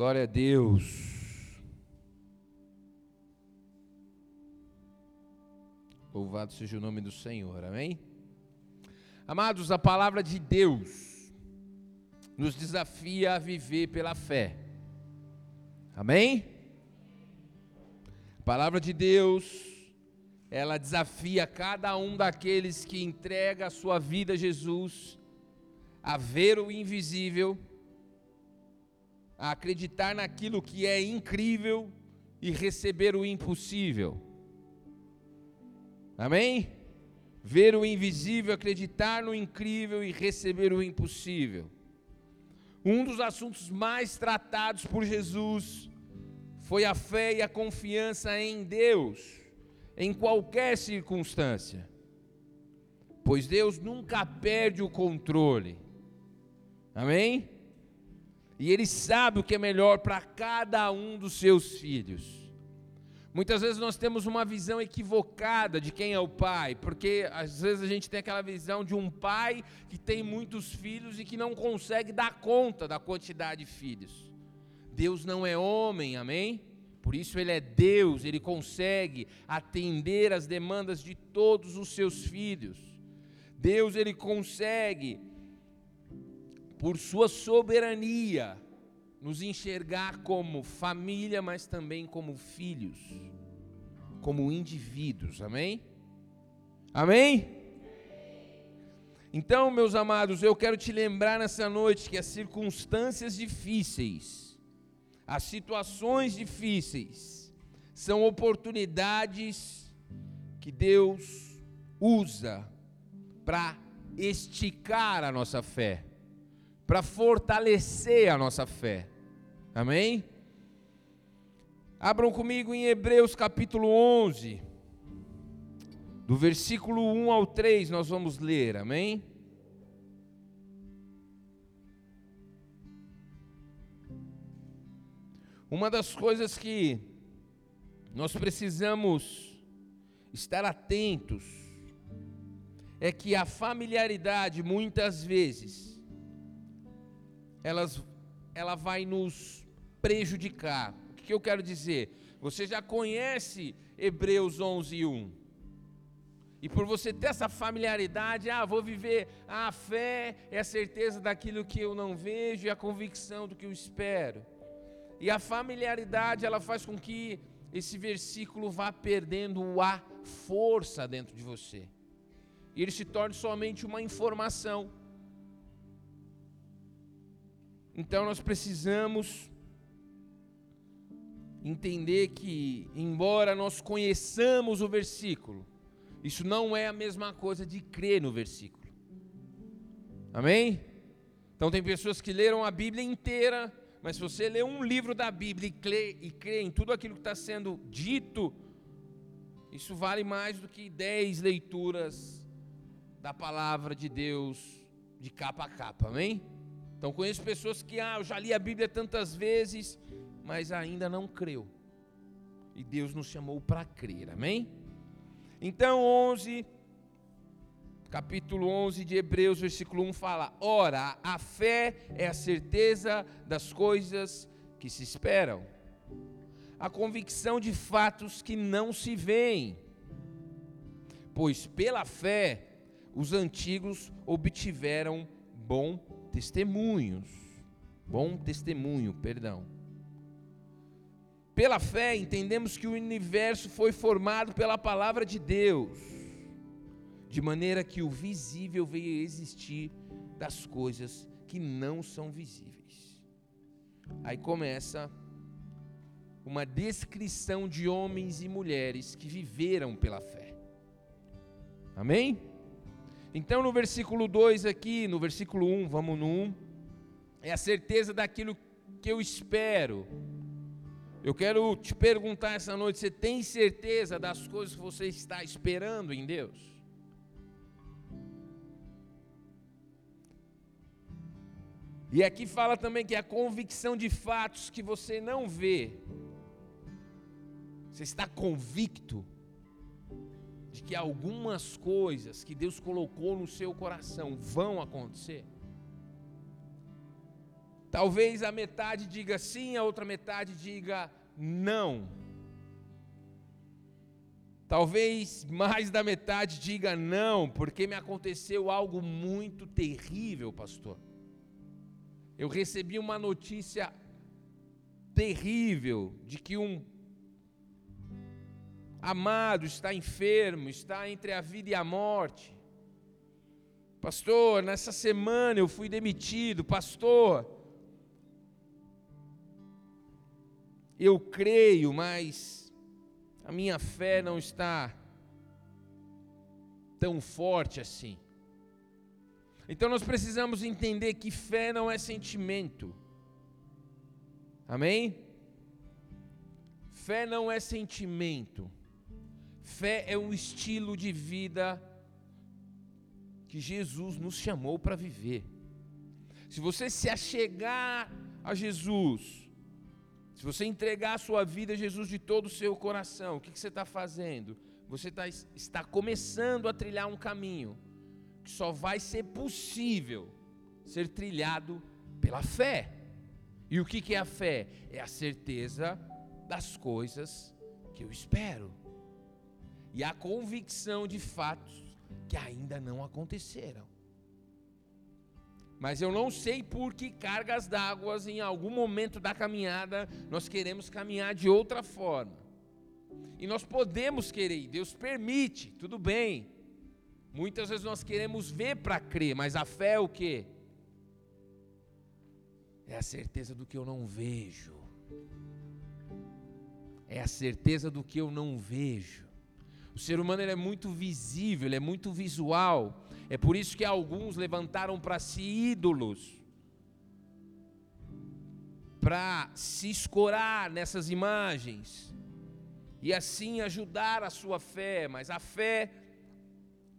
Glória a Deus. Louvado seja o nome do Senhor, amém? Amados, a palavra de Deus nos desafia a viver pela fé, amém? A palavra de Deus, ela desafia cada um daqueles que entrega a sua vida a Jesus a ver o invisível, a acreditar naquilo que é incrível e receber o impossível. Amém? Ver o invisível, acreditar no incrível e receber o impossível. Um dos assuntos mais tratados por Jesus foi a fé e a confiança em Deus, em qualquer circunstância. Pois Deus nunca perde o controle. Amém? E Ele sabe o que é melhor para cada um dos seus filhos. Muitas vezes nós temos uma visão equivocada de quem é o pai, porque às vezes a gente tem aquela visão de um pai que tem muitos filhos e que não consegue dar conta da quantidade de filhos. Deus não é homem, amém? Por isso ele é Deus, ele consegue atender as demandas de todos os seus filhos. Deus ele consegue por sua soberania nos enxergar como família, mas também como filhos, como indivíduos, amém? Amém? Então, meus amados, eu quero te lembrar nessa noite que as circunstâncias difíceis, as situações difíceis, são oportunidades que Deus usa para esticar a nossa fé para fortalecer a nossa fé. Amém? Abram comigo em Hebreus capítulo 11, do versículo 1 ao 3, nós vamos ler, amém? Uma das coisas que nós precisamos estar atentos é que a familiaridade muitas vezes elas, ela vai nos prejudicar. O que eu quero dizer? Você já conhece Hebreus 11, 1. E por você ter essa familiaridade, ah, vou viver a fé, é a certeza daquilo que eu não vejo e a convicção do que eu espero. E a familiaridade, ela faz com que esse versículo vá perdendo a força dentro de você. E ele se torne somente uma informação. Então nós precisamos entender que, embora nós conheçamos o versículo, isso não é a mesma coisa de crer no versículo. Amém? Então tem pessoas que leram a Bíblia inteira, mas se você lê um livro da Bíblia e crê, e crê em tudo aquilo que está sendo dito, isso vale mais do que dez leituras da palavra de Deus de capa a capa, amém? Então conheço pessoas que, ah, eu já li a Bíblia tantas vezes, mas ainda não creu. E Deus nos chamou para crer, amém? Então 11, capítulo 11 de Hebreus, versículo 1 fala: Ora, a fé é a certeza das coisas que se esperam, a convicção de fatos que não se veem, pois pela fé os antigos obtiveram bom testemunhos, bom testemunho, perdão. Pela fé entendemos que o universo foi formado pela palavra de Deus, de maneira que o visível veio a existir das coisas que não são visíveis. Aí começa uma descrição de homens e mulheres que viveram pela fé. Amém? Então, no versículo 2 aqui, no versículo 1, vamos no 1, é a certeza daquilo que eu espero. Eu quero te perguntar essa noite: você tem certeza das coisas que você está esperando em Deus? E aqui fala também que é a convicção de fatos que você não vê. Você está convicto de que algumas coisas que Deus colocou no seu coração vão acontecer? Talvez a metade diga sim, a outra metade diga não. Talvez mais da metade diga não, porque me aconteceu algo muito terrível, pastor. Eu recebi uma notícia terrível de que um amado está enfermo, está entre a vida e a morte. Pastor, nessa semana eu fui demitido, pastor. Eu creio, mas a minha fé não está tão forte assim. Então nós precisamos entender que fé não é sentimento. Amém? Fé não é sentimento. Fé é um estilo de vida que Jesus nos chamou para viver. Se você se achegar a Jesus, se você entregar a sua vida a Jesus de todo o seu coração, o que, que você está fazendo? Você tá, está começando a trilhar um caminho que só vai ser possível ser trilhado pela fé. E o que, que é a fé? É a certeza das coisas que eu espero. E a convicção de fatos que ainda não aconteceram. Mas eu não sei por que cargas d'água em algum momento da caminhada nós queremos caminhar de outra forma. E nós podemos querer, Deus permite, tudo bem. Muitas vezes nós queremos ver para crer, mas a fé é o que? É a certeza do que eu não vejo. É a certeza do que eu não vejo. O ser humano é muito visível, ele é muito visual. É por isso que alguns levantaram para si ídolos. Para se escorar nessas imagens. E assim ajudar a sua fé. Mas a fé,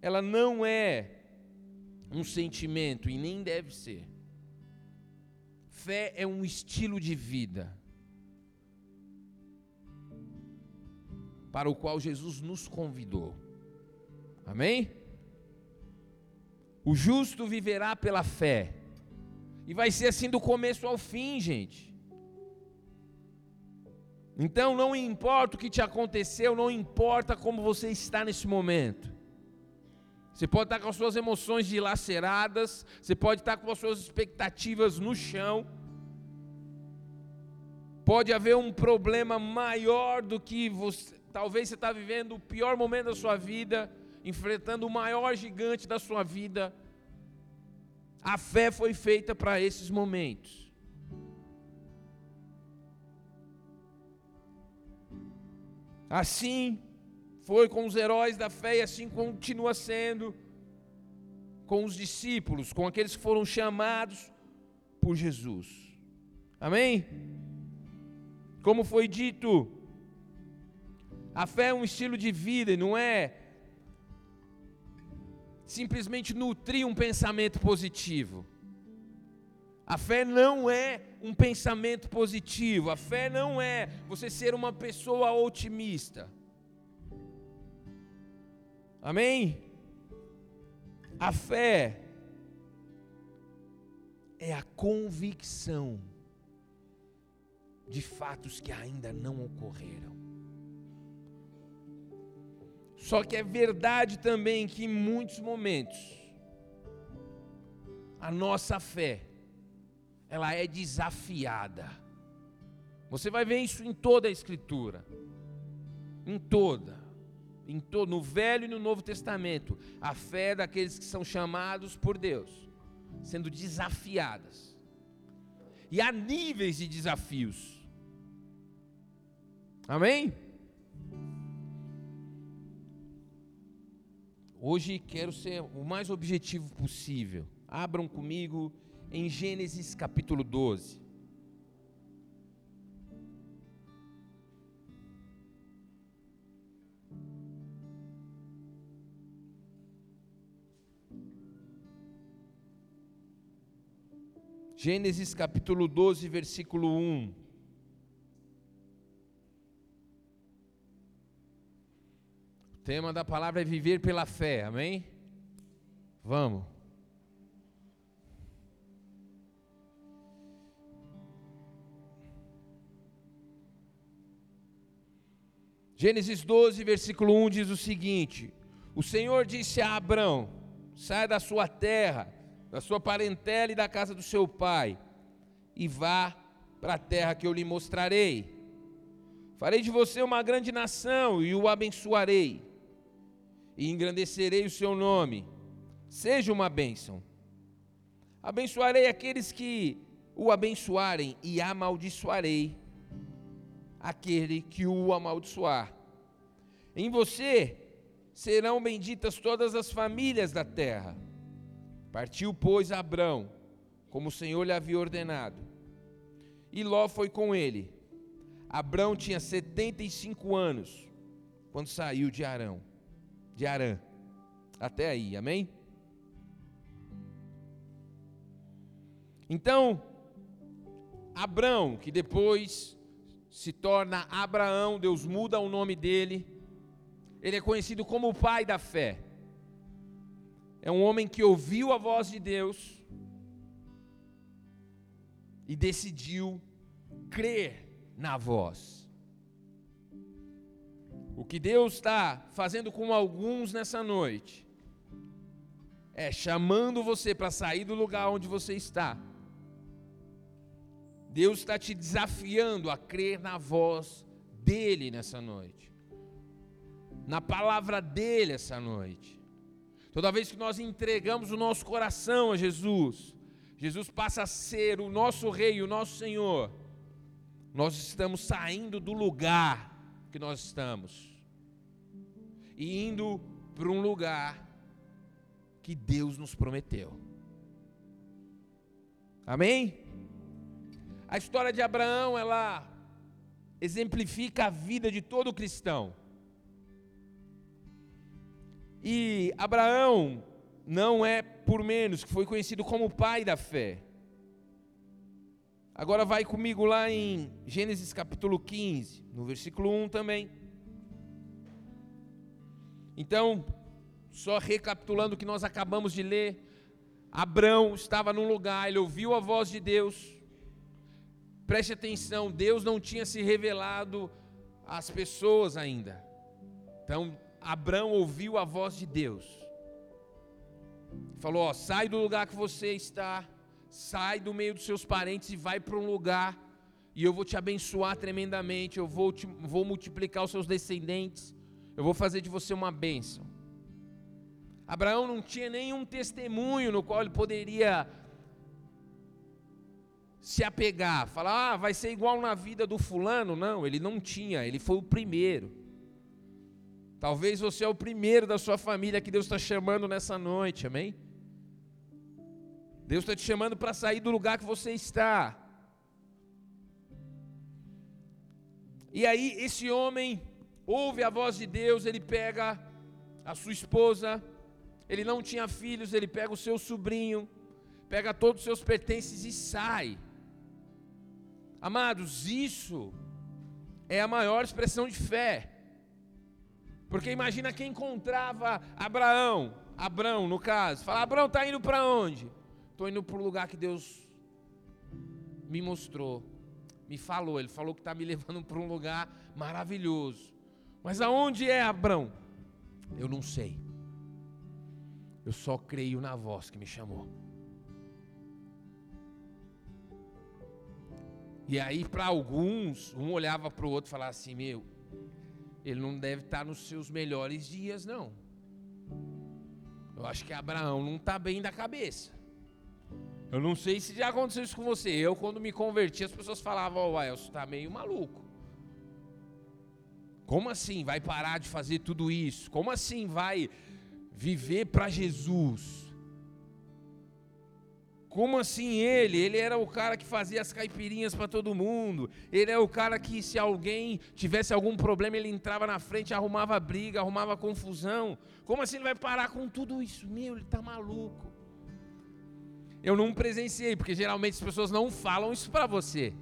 ela não é um sentimento e nem deve ser. Fé é um estilo de vida para o qual Jesus nos convidou. Amém? O justo viverá pela fé. E vai ser assim do começo ao fim, gente. Então não importa o que te aconteceu, não importa como você está nesse momento. Você pode estar com as suas emoções dilaceradas, você pode estar com as suas expectativas no chão. Pode haver um problema maior do que você. Talvez você está vivendo o pior momento da sua vida, enfrentando o maior gigante da sua vida. A fé foi feita para esses momentos. Assim foi com os heróis da fé e assim continua sendo com os discípulos, com aqueles que foram chamados por Jesus. Amém? Como foi dito, a fé é um estilo de vida, não é simplesmente nutrir um pensamento positivo. A fé não é um pensamento positivo, a fé não é você ser uma pessoa otimista. Amém? A fé é a convicção de fatos que ainda não ocorreram. Só que é verdade também que em muitos momentos a nossa fé ela é desafiada. Você vai ver isso em toda a escritura. Em toda em todo, no Velho e no Novo Testamento, a fé daqueles que são chamados por Deus, sendo desafiadas. E há níveis de desafios. Amém? Hoje quero ser o mais objetivo possível. Abram comigo em Gênesis capítulo 12. Gênesis capítulo 12, versículo 1. tema da palavra é viver pela fé, amém? Vamos. Gênesis 12, versículo 1 diz o seguinte: O Senhor disse a Abrão: Saia da sua terra, da sua parentela e da casa do seu pai, e vá para a terra que eu lhe mostrarei. Farei de você uma grande nação e o abençoarei e engrandecerei o seu nome. Seja uma bênção. Abençoarei aqueles que o abençoarem, e amaldiçoarei aquele que o amaldiçoar. Em você serão benditas todas as famílias da terra. Partiu, pois, Abrão, como o Senhor lhe havia ordenado. E Ló foi com ele. Abrão tinha 75 anos quando saiu de Arão, de Arã. Até aí, amém? Então, Abrão, que depois se torna Abraão, Deus muda o nome dele. Ele é conhecido como o pai da fé. É um homem que ouviu a voz de Deus e decidiu crer na voz. O que Deus está fazendo com alguns nessa noite é chamando você para sair do lugar onde você está Deus está te desafiando a crer na voz dEle nessa noite, na palavra dEle essa noite. Toda vez que nós entregamos o nosso coração a Jesus, Jesus passa a ser o nosso Rei, o nosso Senhor. Nós estamos saindo do lugar que nós estamos e indo para um lugar que Deus nos prometeu. Amém? A história de Abraão, ela exemplifica a vida de todo cristão. E Abraão não é por menos que foi conhecido como o pai da fé. Agora vai comigo lá em Gênesis capítulo 15, no versículo 1 também. Então, só recapitulando o que nós acabamos de ler, Abraão estava num lugar, ele ouviu a voz de Deus, Preste atenção, Deus não tinha se revelado às pessoas ainda. Então, Abraão ouviu a voz de Deus. Falou: ó, sai do lugar que você está, sai do meio dos seus parentes e vai para um lugar e eu vou te abençoar tremendamente, eu vou, te, vou multiplicar os seus descendentes, eu vou fazer de você uma bênção. Abraão não tinha nenhum testemunho no qual ele poderia se apegar, falar, ah, vai ser igual na vida do fulano. Não, ele não tinha, ele foi o primeiro. Talvez você é o primeiro da sua família que Deus está chamando nessa noite, amém? Deus está te chamando para sair do lugar que você está. E aí, esse homem ouve a voz de Deus, ele pega a sua esposa, ele não tinha filhos, ele pega o seu sobrinho, pega todos os seus pertences e sai. Amados, isso é a maior expressão de fé. Porque imagina quem encontrava Abraão, Abraão no caso, fala: Abraão está indo para onde? Estou indo para o lugar que Deus me mostrou, me falou. Ele falou que está me levando para um lugar maravilhoso. Mas aonde é Abraão? Eu não sei. Eu só creio na voz que me chamou. E aí, para alguns, um olhava para o outro e falava assim: Meu, ele não deve estar tá nos seus melhores dias, não. Eu acho que Abraão não está bem da cabeça. Eu não sei se já aconteceu isso com você. Eu, quando me converti, as pessoas falavam: Ó, oh, Elcio, está meio maluco. Como assim vai parar de fazer tudo isso? Como assim vai viver para Jesus? Como assim ele? Ele era o cara que fazia as caipirinhas para todo mundo. Ele é o cara que, se alguém tivesse algum problema, ele entrava na frente, arrumava briga, arrumava confusão. Como assim ele vai parar com tudo isso? Meu, ele está maluco. Eu não presenciei, porque geralmente as pessoas não falam isso para você.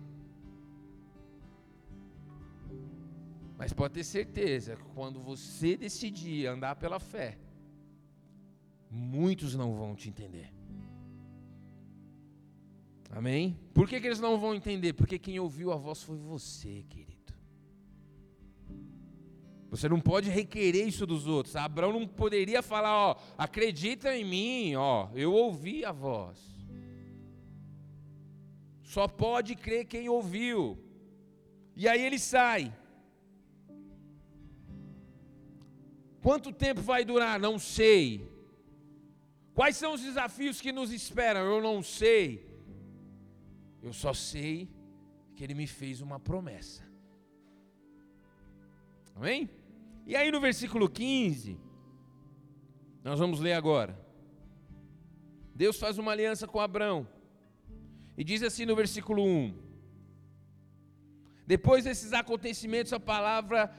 Mas pode ter certeza que quando você decidir andar pela fé, muitos não vão te entender. Amém? Por que, que eles não vão entender? Porque quem ouviu a voz foi você, querido. Você não pode requerer isso dos outros. Abraão não poderia falar, ó, acredita em mim, ó, eu ouvi a voz. Só pode crer quem ouviu. E aí ele sai. Quanto tempo vai durar? Não sei. Quais são os desafios que nos esperam? Eu não sei. Eu só sei que ele me fez uma promessa. Amém? E aí no versículo 15, nós vamos ler agora. Deus faz uma aliança com Abraão. E diz assim no versículo 1: Depois desses acontecimentos, a palavra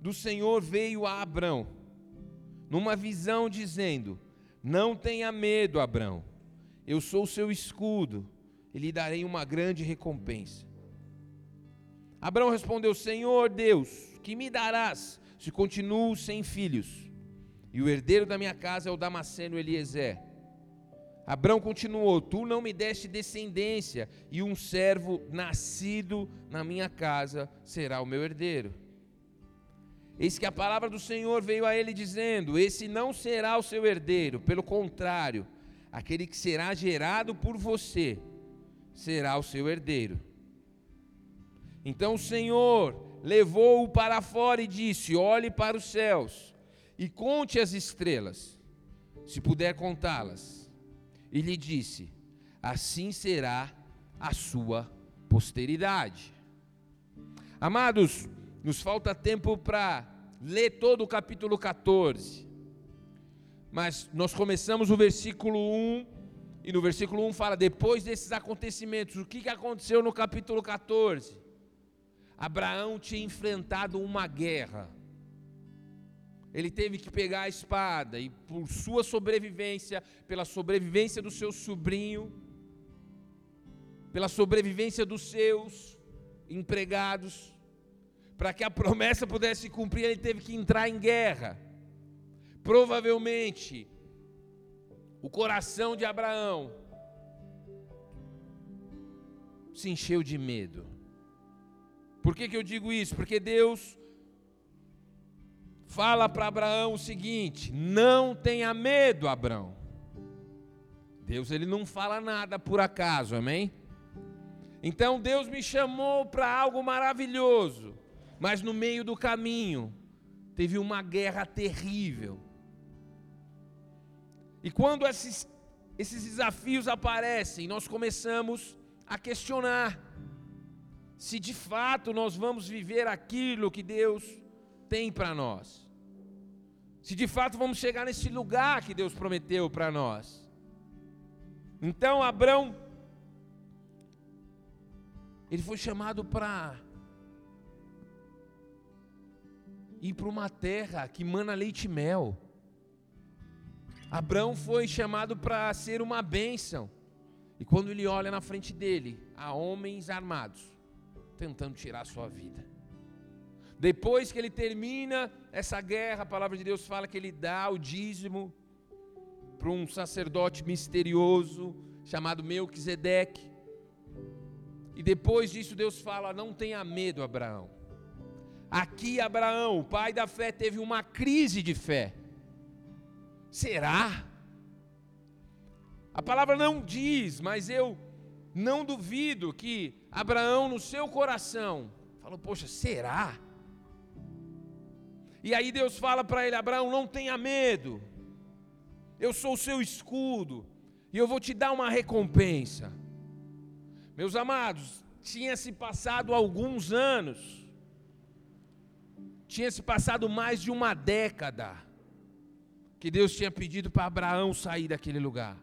do Senhor veio a Abraão, numa visão, dizendo: Não tenha medo, Abraão, eu sou o seu escudo, e lhe darei uma grande recompensa. Abraão respondeu: Senhor Deus, que me darás se continuo sem filhos? E o herdeiro da minha casa é o Damasceno Eliezer. Abraão continuou: Tu não me deste descendência, e um servo nascido na minha casa será o meu herdeiro. Eis que a palavra do Senhor veio a ele dizendo: Esse não será o seu herdeiro, pelo contrário, aquele que será gerado por você será o seu herdeiro. Então o Senhor levou-o para fora e disse: Olhe para os céus e conte as estrelas, se puder contá-las e lhe disse: Assim será a sua posteridade. Amados, nos falta tempo para ler todo o capítulo 14. Mas nós começamos o versículo 1 e no versículo 1 fala: depois desses acontecimentos, o que, que aconteceu no capítulo 14? Abraão tinha enfrentado uma guerra ele teve que pegar a espada e, por sua sobrevivência, pela sobrevivência do seu sobrinho, pela sobrevivência dos seus empregados, para que a promessa pudesse cumprir, ele teve que entrar em guerra. Provavelmente, o coração de Abraão se encheu de medo. Por que, que eu digo isso? Porque Deus fala para Abraão o seguinte: não tenha medo, Abraão. Deus ele não fala nada por acaso, amém? Então Deus me chamou para algo maravilhoso, mas no meio do caminho teve uma guerra terrível. E quando esses, esses desafios aparecem, nós começamos a questionar se de fato nós vamos viver aquilo que Deus tem para nós. Se de fato vamos chegar nesse lugar que Deus prometeu para nós. Então Abraão, ele foi chamado para ir para uma terra que mana leite e mel. Abraão foi chamado para ser uma bênção. E quando ele olha na frente dele, há homens armados tentando tirar a sua vida. Depois que ele termina essa guerra, a palavra de Deus fala que ele dá o dízimo para um sacerdote misterioso chamado Melquisedeque. E depois disso Deus fala: "Não tenha medo, Abraão". Aqui Abraão, o pai da fé, teve uma crise de fé. Será? A palavra não diz, mas eu não duvido que Abraão, no seu coração, falou: Poxa, será? E aí Deus fala para ele: Abraão, não tenha medo, eu sou o seu escudo, e eu vou te dar uma recompensa. Meus amados, tinha se passado alguns anos, tinha se passado mais de uma década, que Deus tinha pedido para Abraão sair daquele lugar.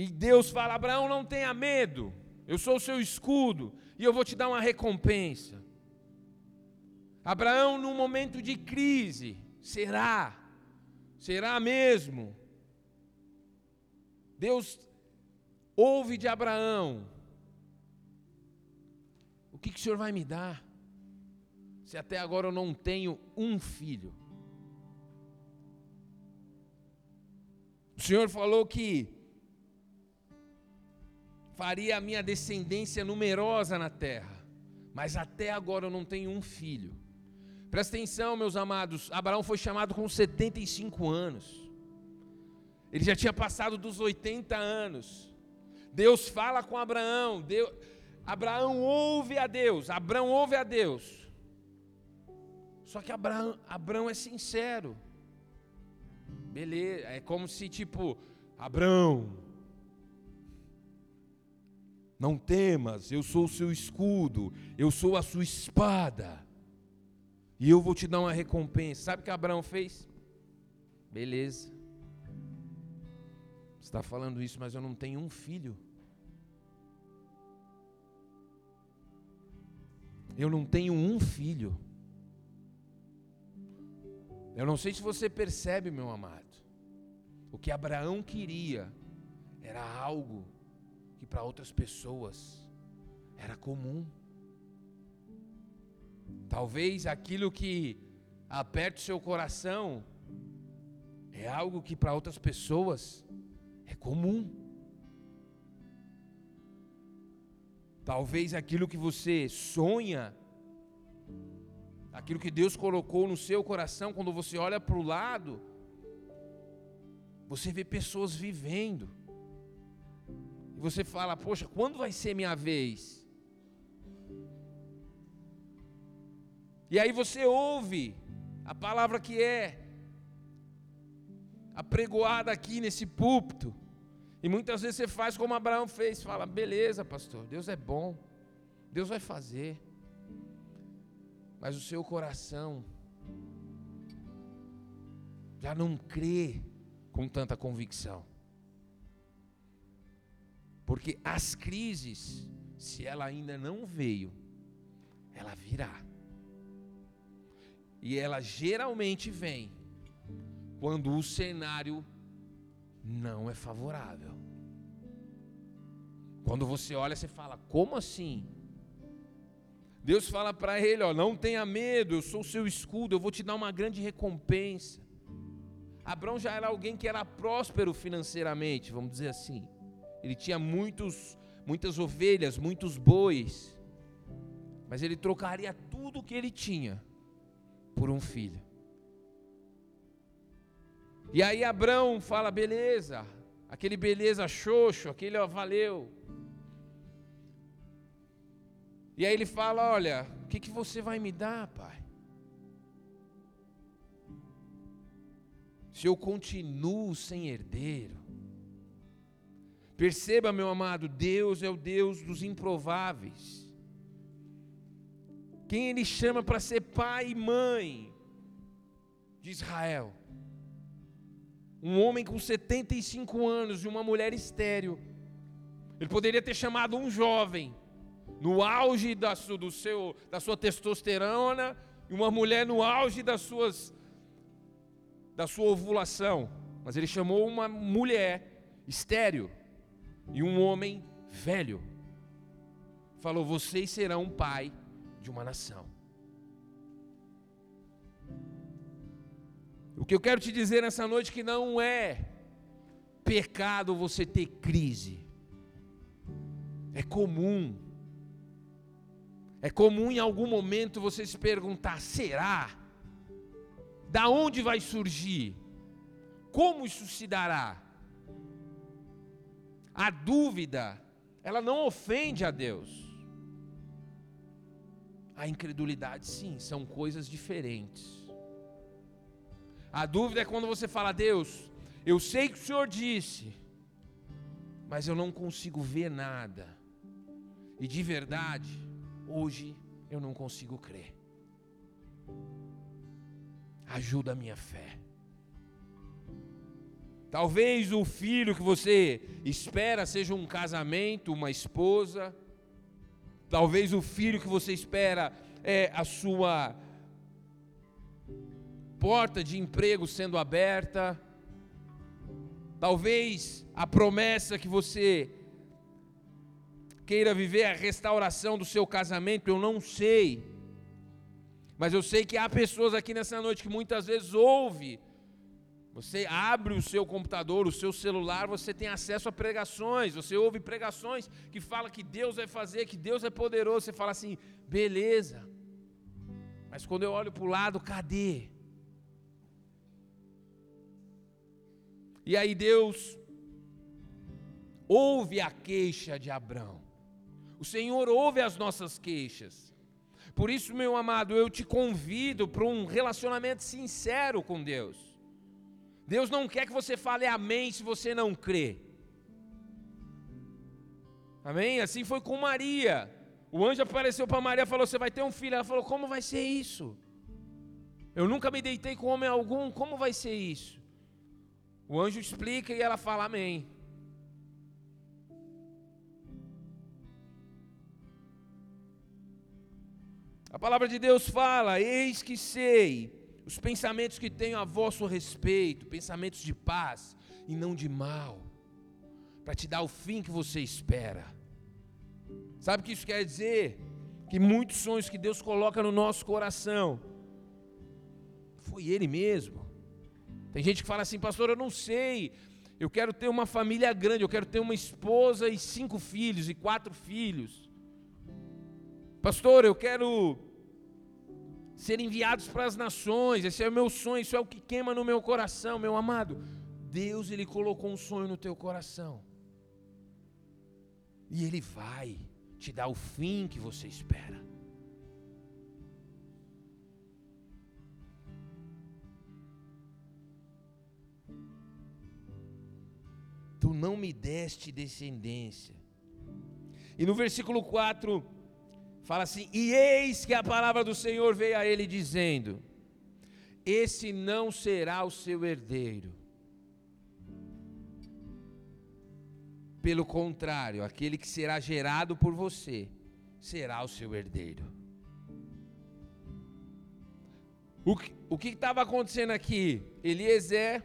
E Deus fala: Abraão, não tenha medo, eu sou o seu escudo, e eu vou te dar uma recompensa. Abraão, num momento de crise, será? Será mesmo? Deus ouve de Abraão: O que, que o Senhor vai me dar? Se até agora eu não tenho um filho. O Senhor falou que faria a minha descendência numerosa na terra, mas até agora eu não tenho um filho. Presta atenção, meus amados. Abraão foi chamado com 75 anos. Ele já tinha passado dos 80 anos. Deus fala com Abraão. Deus... Abraão ouve a Deus. Abraão ouve a Deus. Só que Abraão, Abraão é sincero. Beleza. É como se tipo, Abraão, não temas, eu sou o seu escudo, eu sou a sua espada, e eu vou te dar uma recompensa. Sabe o que Abraão fez? Beleza, você está falando isso, mas eu não tenho um filho. Eu não tenho um filho. Eu não sei se você percebe, meu amado. O que Abraão queria era algo que para outras pessoas era comum. Talvez aquilo que aperta o seu coração é algo que para outras pessoas é comum. Talvez aquilo que você sonha, aquilo que Deus colocou no seu coração, quando você olha para o lado, você vê pessoas vivendo. E você fala: Poxa, quando vai ser minha vez? E aí você ouve a palavra que é apregoada aqui nesse púlpito. E muitas vezes você faz como Abraão fez, fala: "Beleza, pastor, Deus é bom. Deus vai fazer". Mas o seu coração já não crê com tanta convicção. Porque as crises, se ela ainda não veio, ela virá. E ela geralmente vem quando o cenário não é favorável. Quando você olha, você fala: como assim? Deus fala para ele: ó, não tenha medo, eu sou o seu escudo, eu vou te dar uma grande recompensa. Abraão já era alguém que era próspero financeiramente, vamos dizer assim. Ele tinha muitos, muitas ovelhas, muitos bois. Mas ele trocaria tudo o que ele tinha por um filho. E aí Abraão fala: beleza, aquele beleza xoxo, aquele ó, valeu. E aí ele fala: olha, o que, que você vai me dar, pai? Se eu continuo sem herdeiro, Perceba, meu amado, Deus é o Deus dos improváveis. Quem Ele chama para ser pai e mãe de Israel. Um homem com 75 anos e uma mulher estéril. Ele poderia ter chamado um jovem, no auge da, do seu, da sua testosterona, e uma mulher no auge das suas, da sua ovulação. Mas ele chamou uma mulher estéril e um homem velho falou: Vocês serão pai de uma nação. O que eu quero te dizer nessa noite é que não é pecado você ter crise. É comum. É comum em algum momento você se perguntar: será? Da onde vai surgir? Como isso se dará? A dúvida, ela não ofende a Deus. A incredulidade, sim, são coisas diferentes. A dúvida é quando você fala, Deus, eu sei que o Senhor disse, mas eu não consigo ver nada. E de verdade, hoje eu não consigo crer. Ajuda a minha fé. Talvez o filho que você espera seja um casamento, uma esposa. Talvez o filho que você espera é a sua porta de emprego sendo aberta. Talvez a promessa que você queira viver a restauração do seu casamento, eu não sei. Mas eu sei que há pessoas aqui nessa noite que muitas vezes ouvem você abre o seu computador, o seu celular, você tem acesso a pregações, você ouve pregações que fala que Deus vai fazer, que Deus é poderoso, você fala assim: "Beleza. Mas quando eu olho para o lado, cadê? E aí Deus ouve a queixa de Abraão. O Senhor ouve as nossas queixas. Por isso, meu amado, eu te convido para um relacionamento sincero com Deus. Deus não quer que você fale amém se você não crê. Amém? Assim foi com Maria. O anjo apareceu para Maria e falou: Você vai ter um filho. Ela falou: Como vai ser isso? Eu nunca me deitei com homem algum, como vai ser isso? O anjo explica e ela fala: Amém. A palavra de Deus fala: Eis que sei os pensamentos que tenho a vosso respeito, pensamentos de paz e não de mal, para te dar o fim que você espera. Sabe o que isso quer dizer? Que muitos sonhos que Deus coloca no nosso coração, foi Ele mesmo. Tem gente que fala assim, pastor, eu não sei, eu quero ter uma família grande, eu quero ter uma esposa e cinco filhos e quatro filhos. Pastor, eu quero ser enviados para as nações, esse é o meu sonho, isso é o que queima no meu coração, meu amado. Deus, Ele colocou um sonho no teu coração, e Ele vai te dar o fim que você espera. Tu não me deste descendência. E no versículo 4, Fala assim: E eis que a palavra do Senhor veio a ele dizendo: Esse não será o seu herdeiro. Pelo contrário, aquele que será gerado por você será o seu herdeiro. O que estava acontecendo aqui? Eliezer.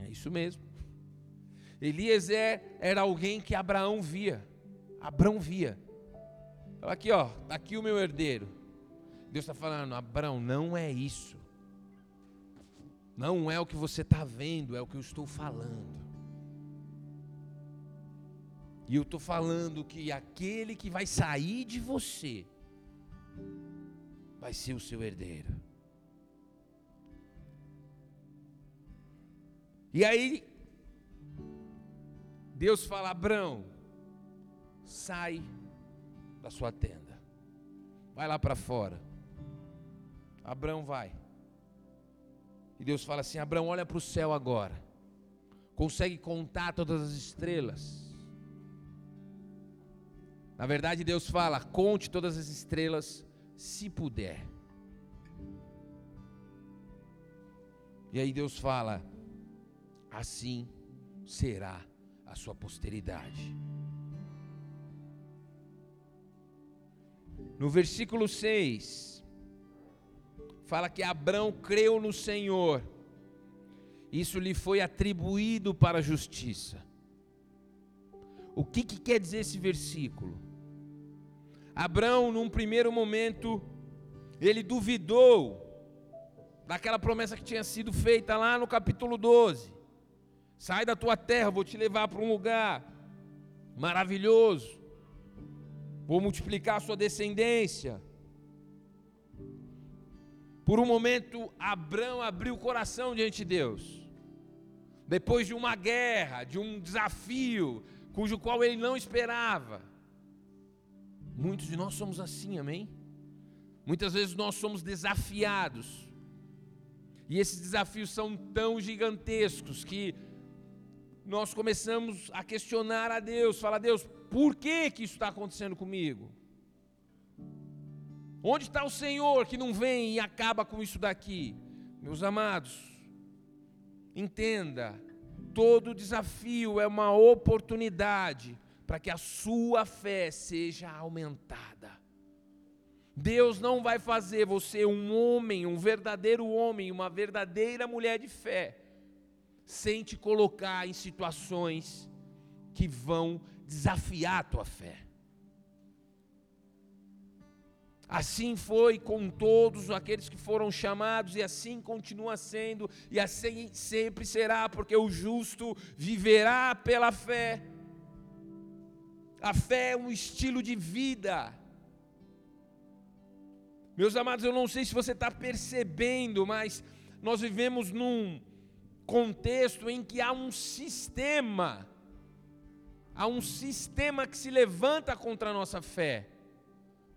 É isso mesmo. Eliezer era alguém que Abraão via. Abraão via. Olha aqui, ó, tá aqui o meu herdeiro. Deus está falando, Abraão, não é isso. Não é o que você está vendo, é o que eu estou falando. E eu estou falando que aquele que vai sair de você vai ser o seu herdeiro. E aí Deus fala: Abraão, sai da sua tenda, vai lá para fora. Abraão vai. E Deus fala assim: Abraão, olha para o céu agora. Consegue contar todas as estrelas? Na verdade, Deus fala: conte todas as estrelas, se puder. E aí Deus fala: assim será a sua posteridade. No versículo 6, fala que Abraão creu no Senhor, isso lhe foi atribuído para a justiça. O que, que quer dizer esse versículo? Abraão, num primeiro momento, ele duvidou daquela promessa que tinha sido feita lá no capítulo 12. Sai da tua terra, vou te levar para um lugar maravilhoso. Vou multiplicar a sua descendência. Por um momento, Abraão abriu o coração diante de Deus. Depois de uma guerra, de um desafio, cujo qual ele não esperava. Muitos de nós somos assim, amém? Muitas vezes nós somos desafiados. E esses desafios são tão gigantescos que nós começamos a questionar a Deus, falar, Deus, por que que isso está acontecendo comigo? Onde está o Senhor que não vem e acaba com isso daqui? Meus amados, entenda, todo desafio é uma oportunidade para que a sua fé seja aumentada. Deus não vai fazer você um homem, um verdadeiro homem, uma verdadeira mulher de fé, sem te colocar em situações que vão desafiar a tua fé. Assim foi com todos aqueles que foram chamados, e assim continua sendo, e assim sempre será, porque o justo viverá pela fé. A fé é um estilo de vida, Meus amados, eu não sei se você está percebendo, mas nós vivemos num contexto em que há um sistema, há um sistema que se levanta contra a nossa fé.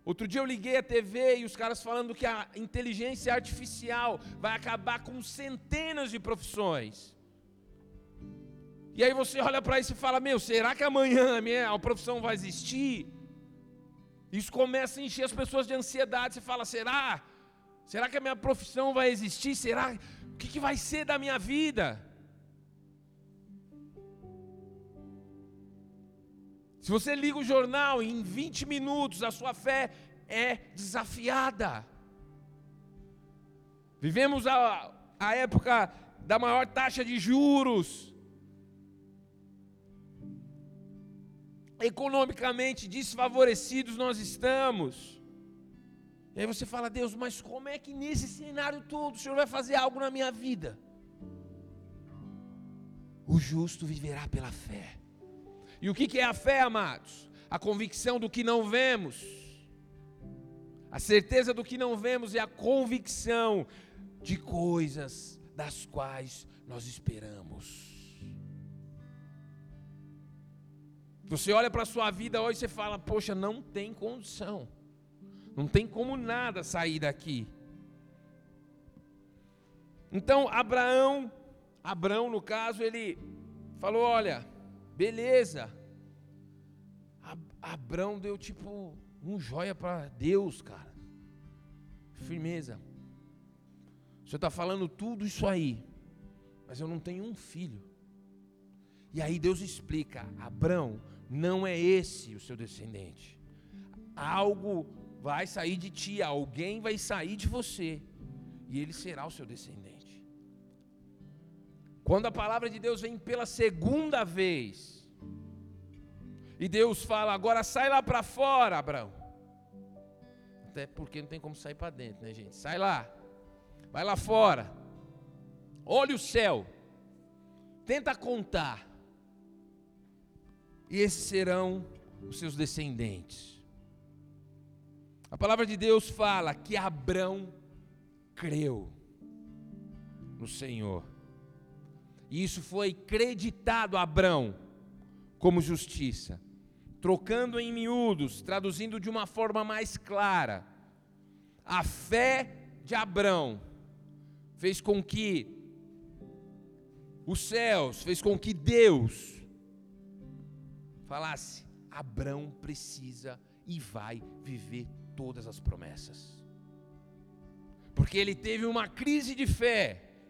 Outro dia eu liguei a TV e os caras falando que a inteligência artificial vai acabar com centenas de profissões. E aí você olha para isso e fala: Meu, será que amanhã a minha profissão vai existir? Isso começa a encher as pessoas de ansiedade. Você fala: Será? Será que a minha profissão vai existir? Será? Que, que vai ser da minha vida? Se você liga o jornal, em 20 minutos a sua fé é desafiada. Vivemos a, a época da maior taxa de juros. Economicamente desfavorecidos nós estamos. E aí você fala, Deus, mas como é que nesse cenário todo o Senhor vai fazer algo na minha vida? O justo viverá pela fé. E o que é a fé, amados? A convicção do que não vemos. A certeza do que não vemos e a convicção de coisas das quais nós esperamos. Você olha para a sua vida hoje e fala: Poxa, não tem condição, não tem como nada sair daqui. Então, Abraão, Abraão no caso, ele falou: Olha, Beleza. Abrão deu tipo um joia para Deus, cara. Firmeza. O senhor está falando tudo isso aí, mas eu não tenho um filho. E aí Deus explica: Abrão, não é esse o seu descendente. Algo vai sair de ti, alguém vai sair de você, e ele será o seu descendente. Quando a palavra de Deus vem pela segunda vez, e Deus fala: agora sai lá para fora, Abraão. Até porque não tem como sair para dentro, né, gente? Sai lá, vai lá fora, olha o céu, tenta contar, e esses serão os seus descendentes. A palavra de Deus fala que Abraão creu no Senhor. E isso foi creditado a Abrão como justiça. Trocando em miúdos, traduzindo de uma forma mais clara, a fé de Abrão fez com que os céus, fez com que Deus falasse: Abrão precisa e vai viver todas as promessas. Porque ele teve uma crise de fé,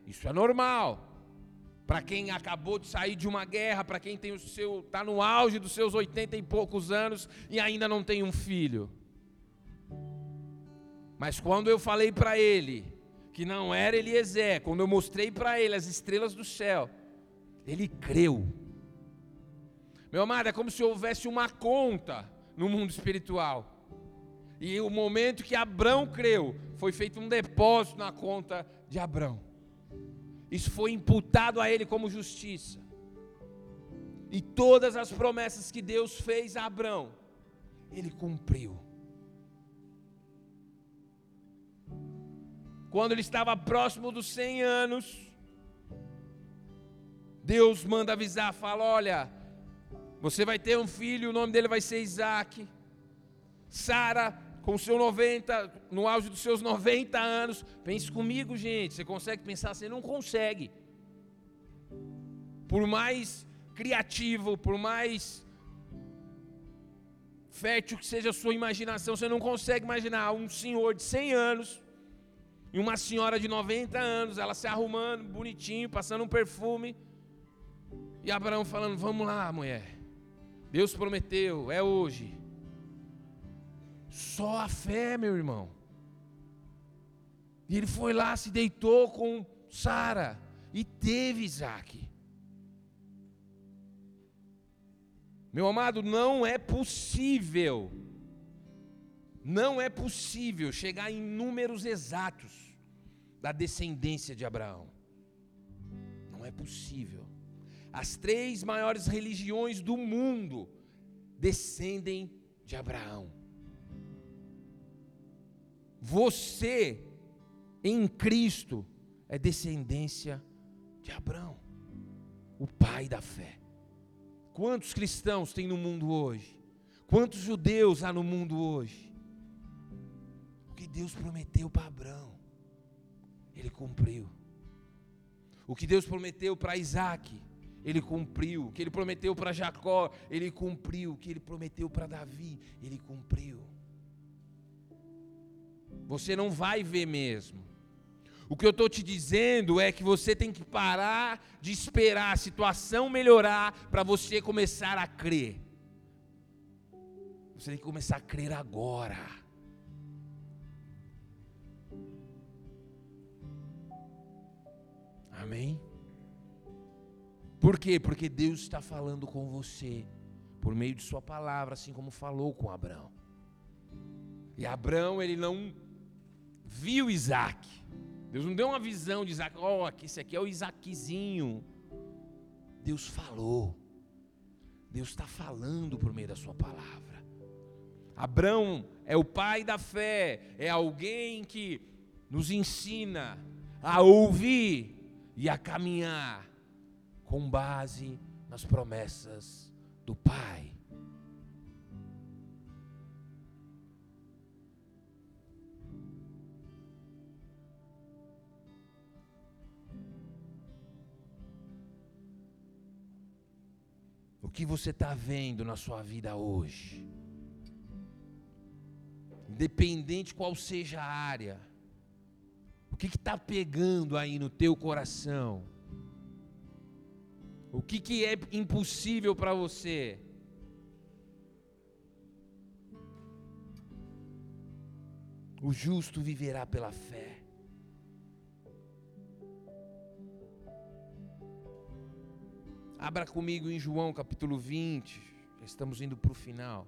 isso é normal para quem acabou de sair de uma guerra, para quem tem o seu está no auge dos seus oitenta e poucos anos e ainda não tem um filho. Mas quando eu falei para ele que não era Eliezer, quando eu mostrei para ele as estrelas do céu, ele creu. Meu amado, é como se houvesse uma conta no mundo espiritual. E o momento que Abrão creu, foi feito um depósito na conta de Abrão. Isso foi imputado a ele como justiça. E todas as promessas que Deus fez a Abraão, ele cumpriu. Quando ele estava próximo dos 100 anos, Deus manda avisar, fala: "Olha, você vai ter um filho, o nome dele vai ser Isaac. Sara com seu 90, no auge dos seus 90 anos. Pense comigo, gente. Você consegue pensar? Você não consegue. Por mais criativo, por mais fértil que seja a sua imaginação, você não consegue imaginar um senhor de 100 anos e uma senhora de 90 anos, ela se arrumando bonitinho, passando um perfume. E Abraão falando: Vamos lá, mulher. Deus prometeu, é hoje. Só a fé, meu irmão. E ele foi lá, se deitou com Sara e teve Isaac. Meu amado, não é possível, não é possível chegar em números exatos da descendência de Abraão. Não é possível. As três maiores religiões do mundo descendem de Abraão. Você em Cristo é descendência de Abraão, o pai da fé. Quantos cristãos tem no mundo hoje? Quantos judeus há no mundo hoje? O que Deus prometeu para Abraão, ele cumpriu. O que Deus prometeu para Isaac, ele cumpriu. O que ele prometeu para Jacó, ele cumpriu. O que ele prometeu para Davi, ele cumpriu. Você não vai ver mesmo. O que eu estou te dizendo é que você tem que parar de esperar a situação melhorar para você começar a crer. Você tem que começar a crer agora. Amém? Por quê? Porque Deus está falando com você por meio de Sua palavra, assim como falou com Abraão. E Abraão, ele não viu Isaac. Deus não deu uma visão de Isaac, ó, oh, esse aqui é o Isaaczinho. Deus falou. Deus está falando por meio da Sua palavra. Abraão é o pai da fé, é alguém que nos ensina a ouvir e a caminhar com base nas promessas do Pai. Que você está vendo na sua vida hoje? Independente qual seja a área, o que está pegando aí no teu coração? O que, que é impossível para você? O justo viverá pela fé. Abra comigo em João capítulo 20. Já estamos indo para o final.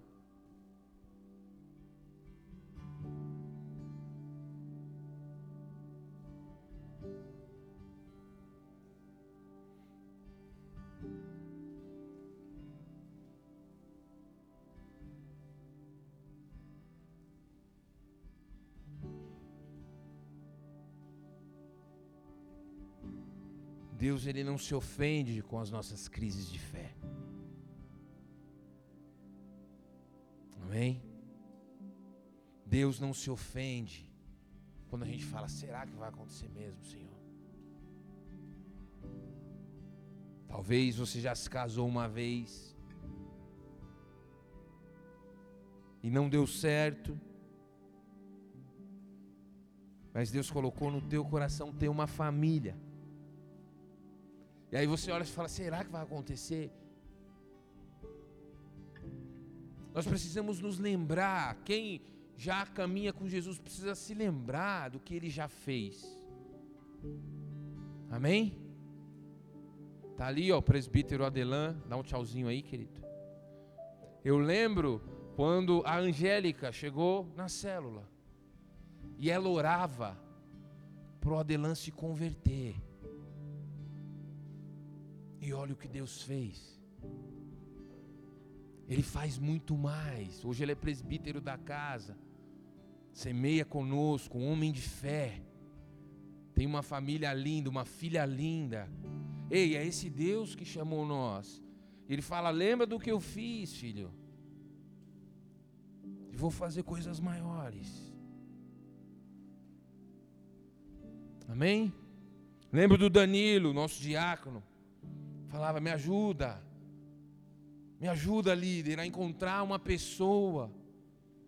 Deus ele não se ofende com as nossas crises de fé. Amém? Deus não se ofende quando a gente fala: será que vai acontecer mesmo, Senhor? Talvez você já se casou uma vez e não deu certo. Mas Deus colocou no teu coração ter uma família. E aí você olha e fala: será que vai acontecer? Nós precisamos nos lembrar, quem já caminha com Jesus precisa se lembrar do que ele já fez. Amém? Tá ali, ó, o presbítero Adelan, dá um tchauzinho aí, querido. Eu lembro quando a Angélica chegou na célula e ela orava para o Adelan se converter. E olha o que Deus fez. Ele faz muito mais. Hoje ele é presbítero da casa. Semeia conosco, um homem de fé. Tem uma família linda, uma filha linda. Ei, é esse Deus que chamou nós. Ele fala: Lembra do que eu fiz, filho? E vou fazer coisas maiores. Amém? Lembro do Danilo, nosso diácono. Falava: Me ajuda. Me ajuda, líder, a encontrar uma pessoa,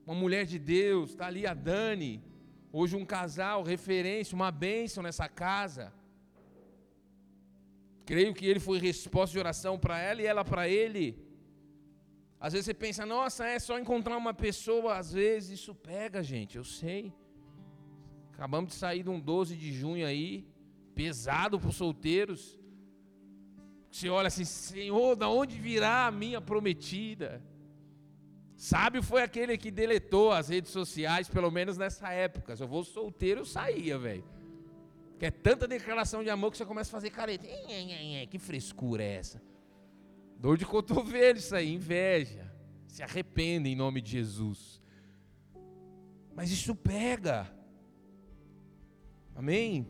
uma mulher de Deus. Está ali a Dani. Hoje um casal, referência, uma bênção nessa casa. Creio que ele foi resposta de oração para ela e ela para ele. Às vezes você pensa, nossa, é só encontrar uma pessoa. Às vezes isso pega, gente, eu sei. Acabamos de sair de um 12 de junho aí, pesado para os solteiros. Você olha assim, Senhor, da onde virá a minha prometida? Sábio foi aquele que deletou as redes sociais, pelo menos nessa época. Se eu vou solteiro, eu saía, velho. Que é tanta declaração de amor que você começa a fazer careta. Que frescura é essa? Dor de cotovelo isso aí, inveja. Se arrependa em nome de Jesus. Mas isso pega. Amém?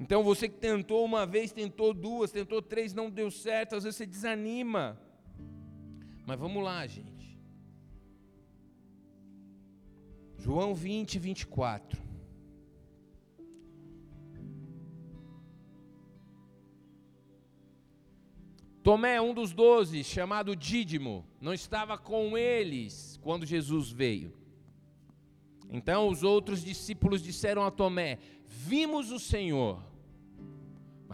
Então você que tentou uma vez, tentou duas, tentou três, não deu certo, às vezes você desanima. Mas vamos lá, gente. João 20, 24. Tomé, um dos doze, chamado Dídimo, não estava com eles quando Jesus veio. Então os outros discípulos disseram a Tomé: Vimos o Senhor.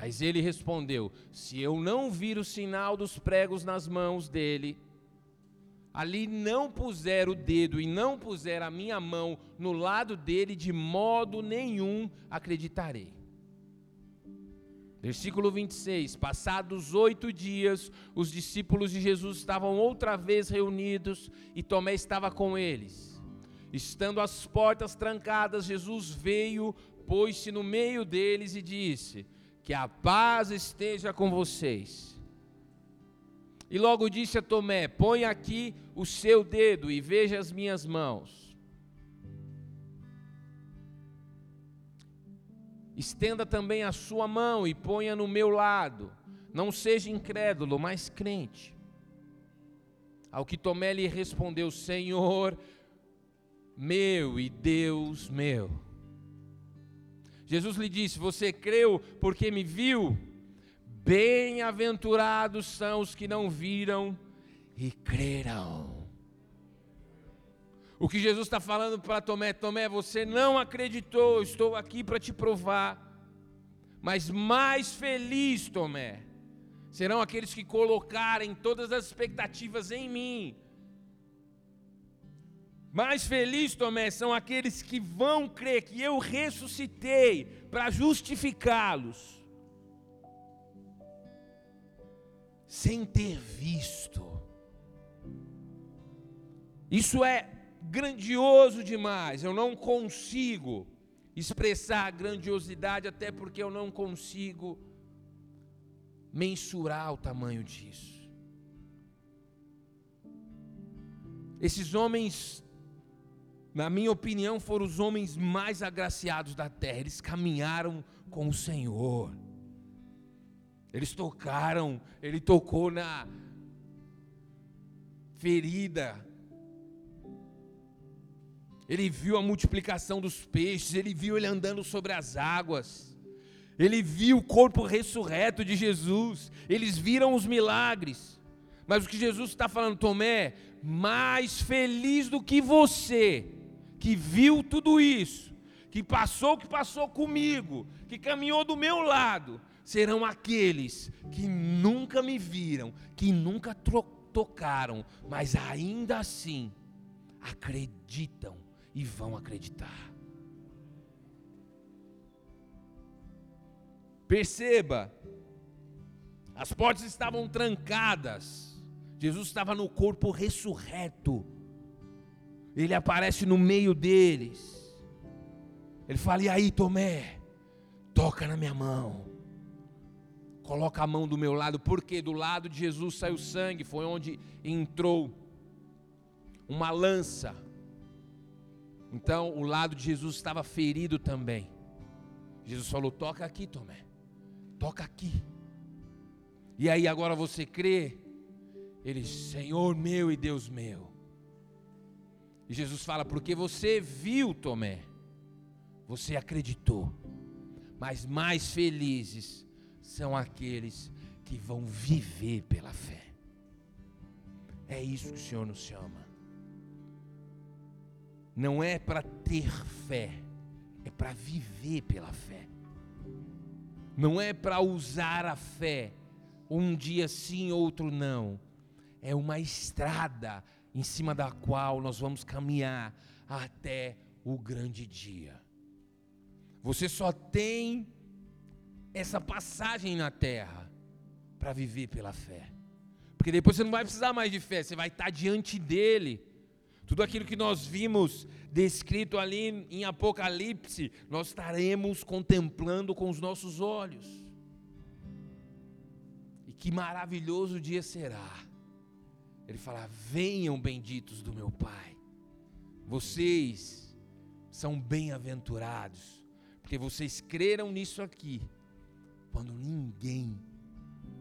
Mas ele respondeu: Se eu não vir o sinal dos pregos nas mãos dele, ali não puser o dedo e não puser a minha mão no lado dele, de modo nenhum acreditarei. Versículo 26: Passados oito dias, os discípulos de Jesus estavam outra vez reunidos e Tomé estava com eles. Estando as portas trancadas, Jesus veio, pôs-se no meio deles e disse: Que a paz esteja com vocês. E logo disse a Tomé: Põe aqui o seu dedo e veja as minhas mãos Estenda também a sua mão e ponha no meu lado. Não seja incrédulo, mas crente. Ao que Tomé lhe respondeu: Senhor meu e Deus meu. Jesus lhe disse: Você creu porque me viu? Bem-aventurados são os que não viram e creram. O que Jesus está falando para Tomé, Tomé, você não acreditou, estou aqui para te provar. Mas mais feliz, Tomé, serão aqueles que colocarem todas as expectativas em mim. Mais feliz, Tomé, são aqueles que vão crer que eu ressuscitei para justificá-los, sem ter visto. Isso é grandioso demais, eu não consigo expressar a grandiosidade, até porque eu não consigo mensurar o tamanho disso. Esses homens, na minha opinião, foram os homens mais agraciados da terra, eles caminharam com o Senhor. Eles tocaram, ele tocou na ferida ele viu a multiplicação dos peixes, ele viu ele andando sobre as águas, ele viu o corpo ressurreto de Jesus, eles viram os milagres. Mas o que Jesus está falando, Tomé, mais feliz do que você, que viu tudo isso, que passou o que passou comigo, que caminhou do meu lado, serão aqueles que nunca me viram, que nunca tocaram, mas ainda assim acreditam e vão acreditar. Perceba, as portas estavam trancadas, Jesus estava no corpo ressurreto, ele aparece no meio deles, ele fala: E aí, Tomé, toca na minha mão, coloca a mão do meu lado, porque do lado de Jesus saiu sangue, foi onde entrou uma lança então o lado de Jesus estava ferido também. Jesus falou: toca aqui, Tomé, toca aqui. E aí agora você crê? Ele, Senhor meu e Deus meu. Jesus fala: porque você viu, Tomé, você acreditou. Mas mais felizes são aqueles que vão viver pela fé. É isso que o Senhor nos chama não é para ter fé, é para viver pela fé. Não é para usar a fé, um dia sim, outro não. É uma estrada em cima da qual nós vamos caminhar até o grande dia. Você só tem essa passagem na terra para viver pela fé. Porque depois você não vai precisar mais de fé, você vai estar diante dele tudo aquilo que nós vimos descrito ali em Apocalipse, nós estaremos contemplando com os nossos olhos. E que maravilhoso dia será. Ele fala: Venham benditos do meu Pai, vocês são bem-aventurados, Porque vocês creram nisso aqui, quando ninguém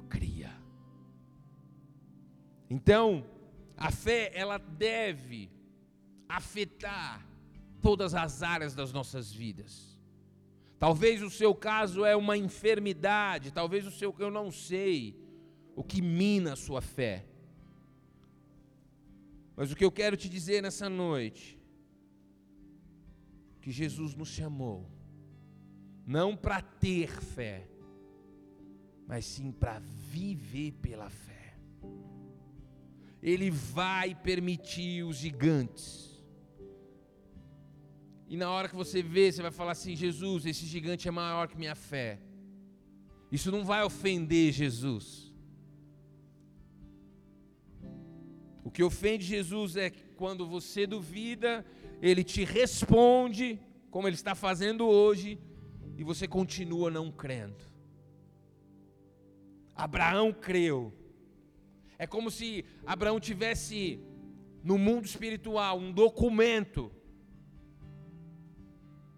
cria. Então, a fé, ela deve afetar todas as áreas das nossas vidas. Talvez o seu caso é uma enfermidade, talvez o seu, eu não sei, o que mina a sua fé. Mas o que eu quero te dizer nessa noite, que Jesus nos chamou, não para ter fé, mas sim para viver pela fé. Ele vai permitir os gigantes. E na hora que você vê, você vai falar assim: Jesus, esse gigante é maior que minha fé. Isso não vai ofender Jesus. O que ofende Jesus é que quando você duvida, ele te responde, como ele está fazendo hoje, e você continua não crendo. Abraão creu. É como se Abraão tivesse no mundo espiritual um documento,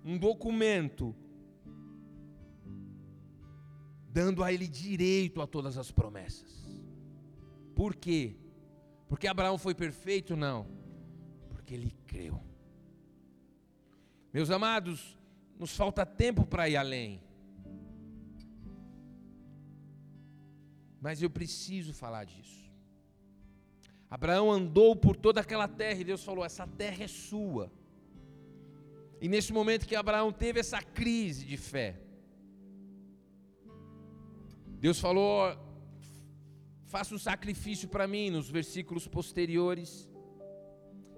um documento dando a ele direito a todas as promessas. Por quê? Porque Abraão foi perfeito? Não. Porque ele creu. Meus amados, nos falta tempo para ir além. Mas eu preciso falar disso. Abraão andou por toda aquela terra e Deus falou: essa terra é sua. E nesse momento que Abraão teve essa crise de fé, Deus falou: faça um sacrifício para mim, nos versículos posteriores.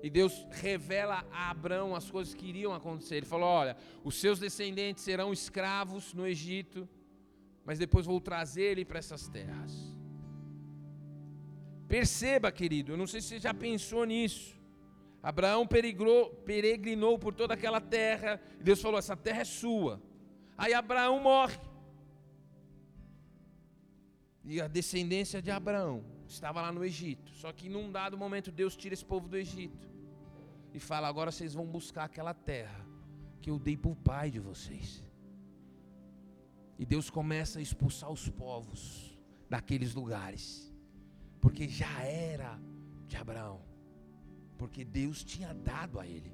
E Deus revela a Abraão as coisas que iriam acontecer. Ele falou: Olha, os seus descendentes serão escravos no Egito mas depois vou trazer ele para essas terras. Perceba, querido, eu não sei se você já pensou nisso. Abraão peregrou, peregrinou por toda aquela terra, e Deus falou: essa terra é sua. Aí Abraão morre. E a descendência de Abraão estava lá no Egito. Só que num dado momento Deus tira esse povo do Egito e fala: agora vocês vão buscar aquela terra que eu dei para o pai de vocês. E Deus começa a expulsar os povos daqueles lugares, porque já era de Abraão, porque Deus tinha dado a ele.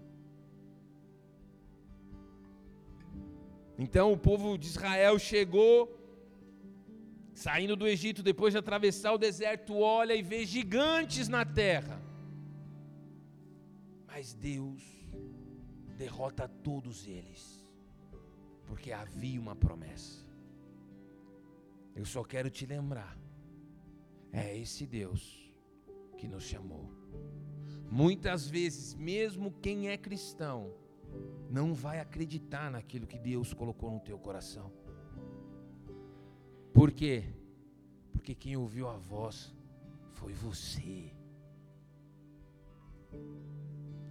Então o povo de Israel chegou, saindo do Egito, depois de atravessar o deserto, olha e vê gigantes na terra. Mas Deus derrota todos eles, porque havia uma promessa. Eu só quero te lembrar. É esse Deus que nos chamou. Muitas vezes, mesmo quem é cristão, não vai acreditar naquilo que Deus colocou no teu coração. Por quê? Porque quem ouviu a voz foi você.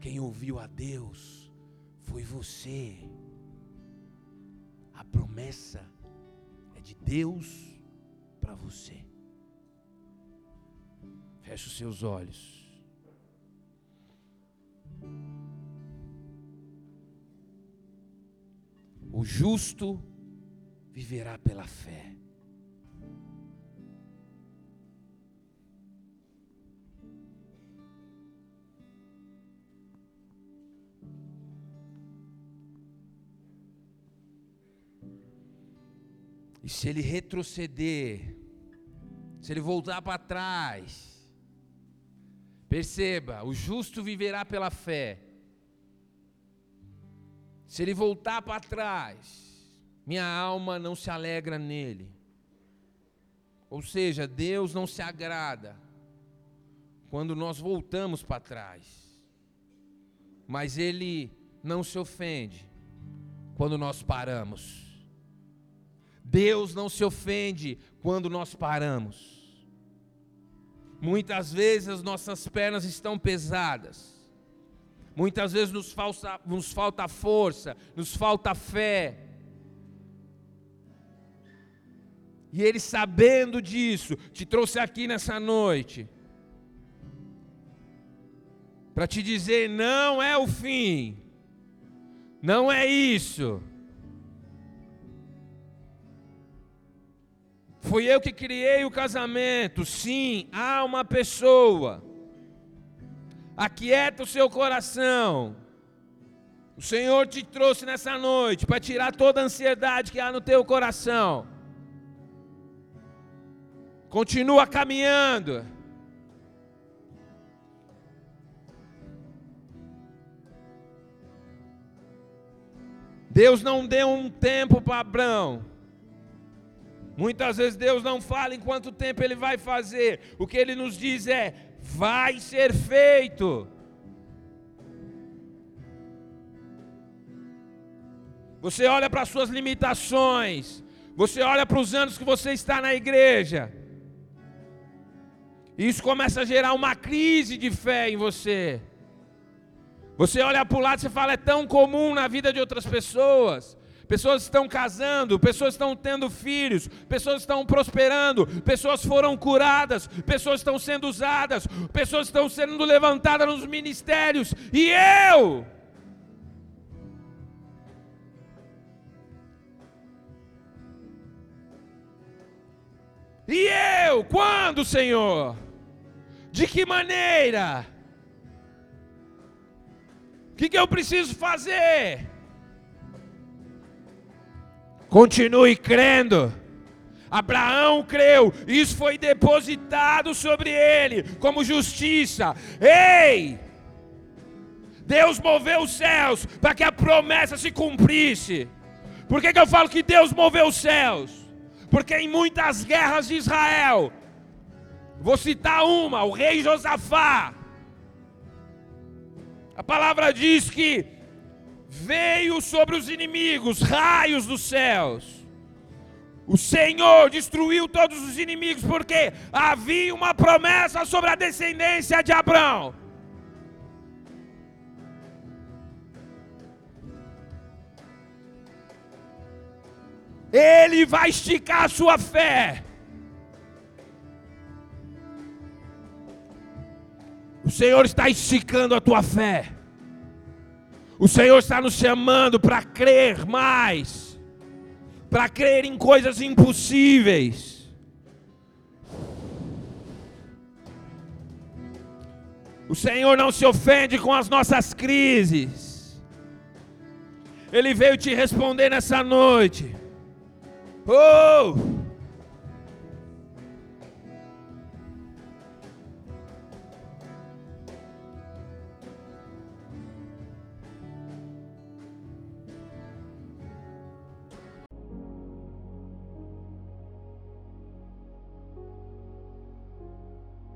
Quem ouviu a Deus foi você. A promessa é de Deus para você. Feche os seus olhos. O justo viverá pela fé. E se ele retroceder, se ele voltar para trás, perceba, o justo viverá pela fé. Se ele voltar para trás, minha alma não se alegra nele. Ou seja, Deus não se agrada quando nós voltamos para trás. Mas ele não se ofende quando nós paramos. Deus não se ofende quando nós paramos. Muitas vezes as nossas pernas estão pesadas. Muitas vezes nos falta, nos falta força, nos falta fé. E Ele, sabendo disso, te trouxe aqui nessa noite para te dizer: não é o fim, não é isso. Fui eu que criei o casamento. Sim, há uma pessoa. Aquieta o seu coração. O Senhor te trouxe nessa noite para tirar toda a ansiedade que há no teu coração. Continua caminhando. Deus não deu um tempo para Abraão. Muitas vezes Deus não fala em quanto tempo Ele vai fazer. O que Ele nos diz é: vai ser feito. Você olha para as suas limitações. Você olha para os anos que você está na igreja. Isso começa a gerar uma crise de fé em você. Você olha para o lado e fala, é tão comum na vida de outras pessoas. Pessoas estão casando, pessoas estão tendo filhos, pessoas estão prosperando, pessoas foram curadas, pessoas estão sendo usadas, pessoas estão sendo levantadas nos ministérios. E eu? E eu? Quando, Senhor? De que maneira? O que, que eu preciso fazer? Continue crendo. Abraão creu, isso foi depositado sobre ele como justiça. Ei! Deus moveu os céus para que a promessa se cumprisse. Por que, que eu falo que Deus moveu os céus? Porque em muitas guerras de Israel, vou citar uma, o rei Josafá, a palavra diz que veio sobre os inimigos raios dos céus. O Senhor destruiu todos os inimigos porque havia uma promessa sobre a descendência de Abraão. Ele vai esticar a sua fé. O Senhor está esticando a tua fé. O Senhor está nos chamando para crer mais, para crer em coisas impossíveis. O Senhor não se ofende com as nossas crises. Ele veio te responder nessa noite. Oh!